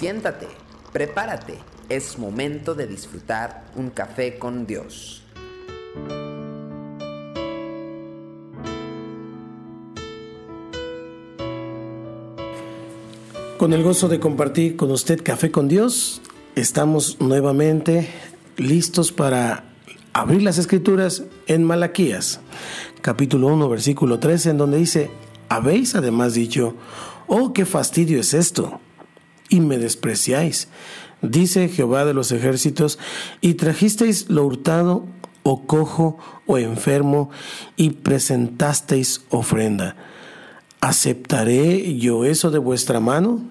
Siéntate, prepárate, es momento de disfrutar un café con Dios. Con el gozo de compartir con usted Café con Dios, estamos nuevamente listos para abrir las escrituras en Malaquías, capítulo 1, versículo 13, en donde dice, habéis además dicho, oh, qué fastidio es esto, y me despreciáis, dice Jehová de los ejércitos, y trajisteis lo hurtado, o cojo, o enfermo, y presentasteis ofrenda. ¿Aceptaré yo eso de vuestra mano?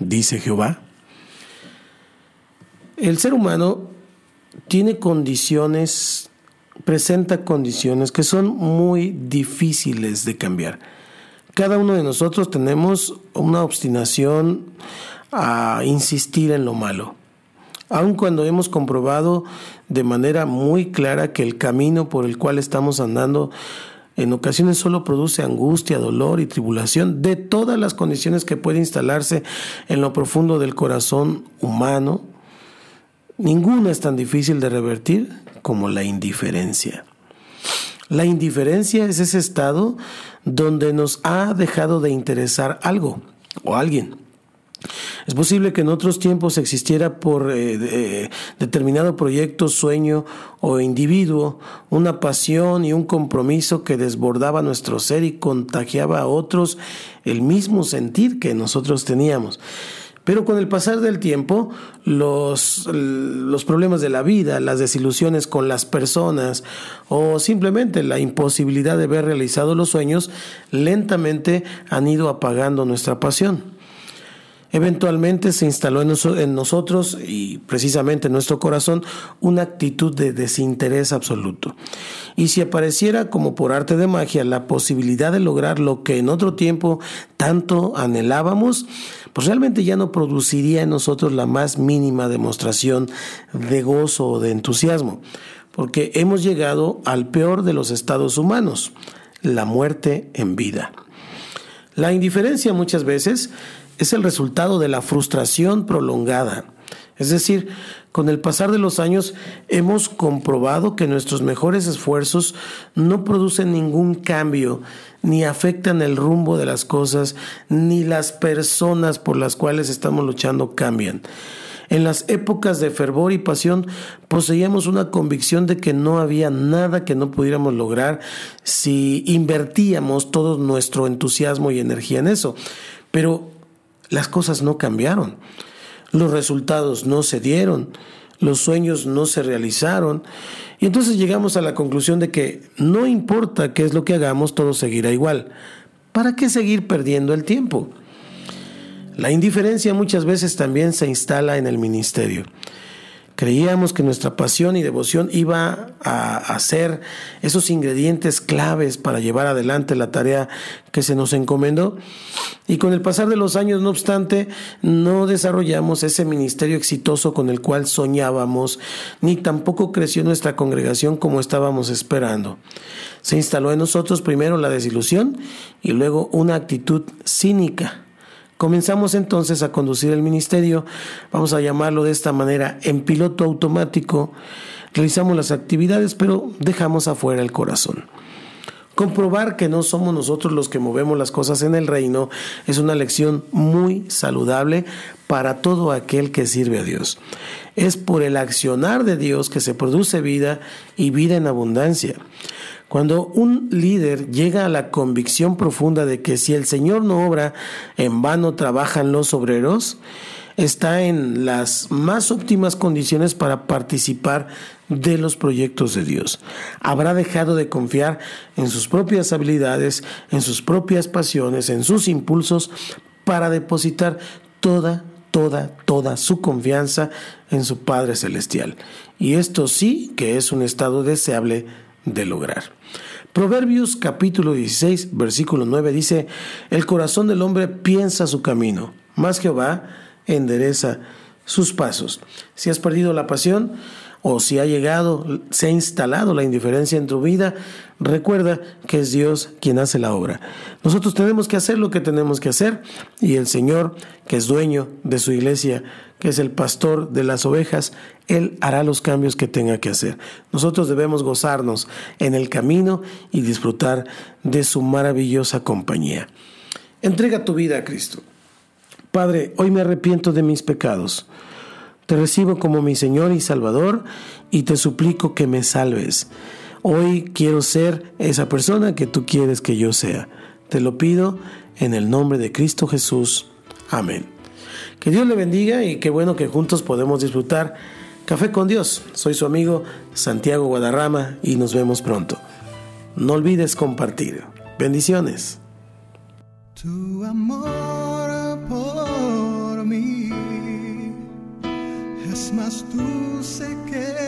Dice Jehová. El ser humano tiene condiciones, presenta condiciones que son muy difíciles de cambiar. Cada uno de nosotros tenemos una obstinación a insistir en lo malo, aun cuando hemos comprobado de manera muy clara que el camino por el cual estamos andando en ocasiones solo produce angustia, dolor y tribulación de todas las condiciones que puede instalarse en lo profundo del corazón humano. Ninguna es tan difícil de revertir como la indiferencia. La indiferencia es ese estado donde nos ha dejado de interesar algo o alguien. Es posible que en otros tiempos existiera por eh, eh, determinado proyecto, sueño o individuo una pasión y un compromiso que desbordaba nuestro ser y contagiaba a otros el mismo sentir que nosotros teníamos. Pero con el pasar del tiempo, los, los, problemas de la vida, las desilusiones con las personas o simplemente la imposibilidad de ver realizados los sueños, lentamente han ido apagando nuestra pasión. Eventualmente se instaló en, nosotros y precisamente en nuestro corazón una actitud de desinterés absoluto. Y si apareciera como por arte de magia la posibilidad de lograr lo que en otro tiempo tanto anhelábamos, pues realmente ya no produciría en nosotros la más mínima demostración de gozo o de entusiasmo, porque hemos llegado al peor de los estados humanos, la muerte en vida. La indiferencia muchas veces es el resultado de la frustración prolongada. Es decir, con el pasar de los años hemos comprobado que nuestros mejores esfuerzos no producen ningún cambio, ni afectan el rumbo de las cosas, ni las personas por las cuales estamos luchando cambian. En las épocas de fervor y pasión poseíamos una convicción de que no había nada que no pudiéramos lograr si invertíamos todo nuestro entusiasmo y energía en eso. Pero las cosas no cambiaron, los resultados no se dieron, los sueños no se realizaron, y entonces llegamos a la conclusión de que no importa qué es lo que hagamos, todo seguirá igual. ¿Para qué seguir perdiendo el tiempo? La indiferencia muchas veces también se instala en el ministerio. Creíamos que nuestra pasión y devoción iba a, ser esos ingredientes claves para llevar adelante la tarea que se nos encomendó. Y con el pasar de los años, no obstante, no desarrollamos ese ministerio exitoso con el cual soñábamos, ni tampoco creció nuestra congregación como estábamos esperando. Se instaló en nosotros primero la desilusión y luego una actitud cínica Comenzamos entonces a conducir el ministerio, vamos a llamarlo de esta manera, en piloto automático. Realizamos las actividades, pero dejamos afuera el corazón. Comprobar que no somos nosotros los que movemos las cosas en el reino es una lección muy saludable para todo aquel que sirve a Dios. Es por el accionar de Dios que se produce vida y vida en abundancia. Cuando un líder llega a la convicción profunda de que si el Señor no obra, en vano trabajan los obreros, está en las más óptimas condiciones para participar de los proyectos de Dios. Habrá dejado de confiar en sus propias habilidades, en sus propias pasiones, en sus impulsos, para depositar toda, toda, toda su confianza en su Padre Celestial. Y esto sí que es un estado deseable de lograr. Proverbios capítulo 16, versículo 9 dice, el corazón del hombre piensa su camino, mas Jehová endereza sus pasos. Si has perdido la pasión, o si ha llegado, se ha instalado la indiferencia en tu vida, recuerda que es Dios quien hace la obra. Nosotros tenemos que hacer lo que tenemos que hacer y el Señor, que es dueño de su iglesia, que es el pastor de las ovejas, Él hará los cambios que tenga que hacer. Nosotros debemos gozarnos en el camino y disfrutar de su maravillosa compañía. Entrega tu vida a Cristo. Padre, hoy me arrepiento de mis pecados. Te recibo como mi Señor y Salvador y te suplico que me salves. Hoy quiero ser esa persona que tú quieres que yo sea. Te lo pido en el nombre de Cristo Jesús. Amén. Que Dios le bendiga y qué bueno que juntos podemos disfrutar Café con Dios. Soy su amigo Santiago Guadarrama y nos vemos pronto. No olvides compartir. Bendiciones. Tu amor es más dulce que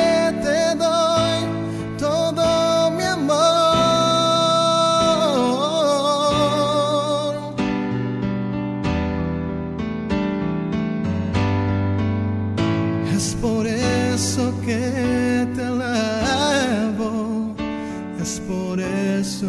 alabo, es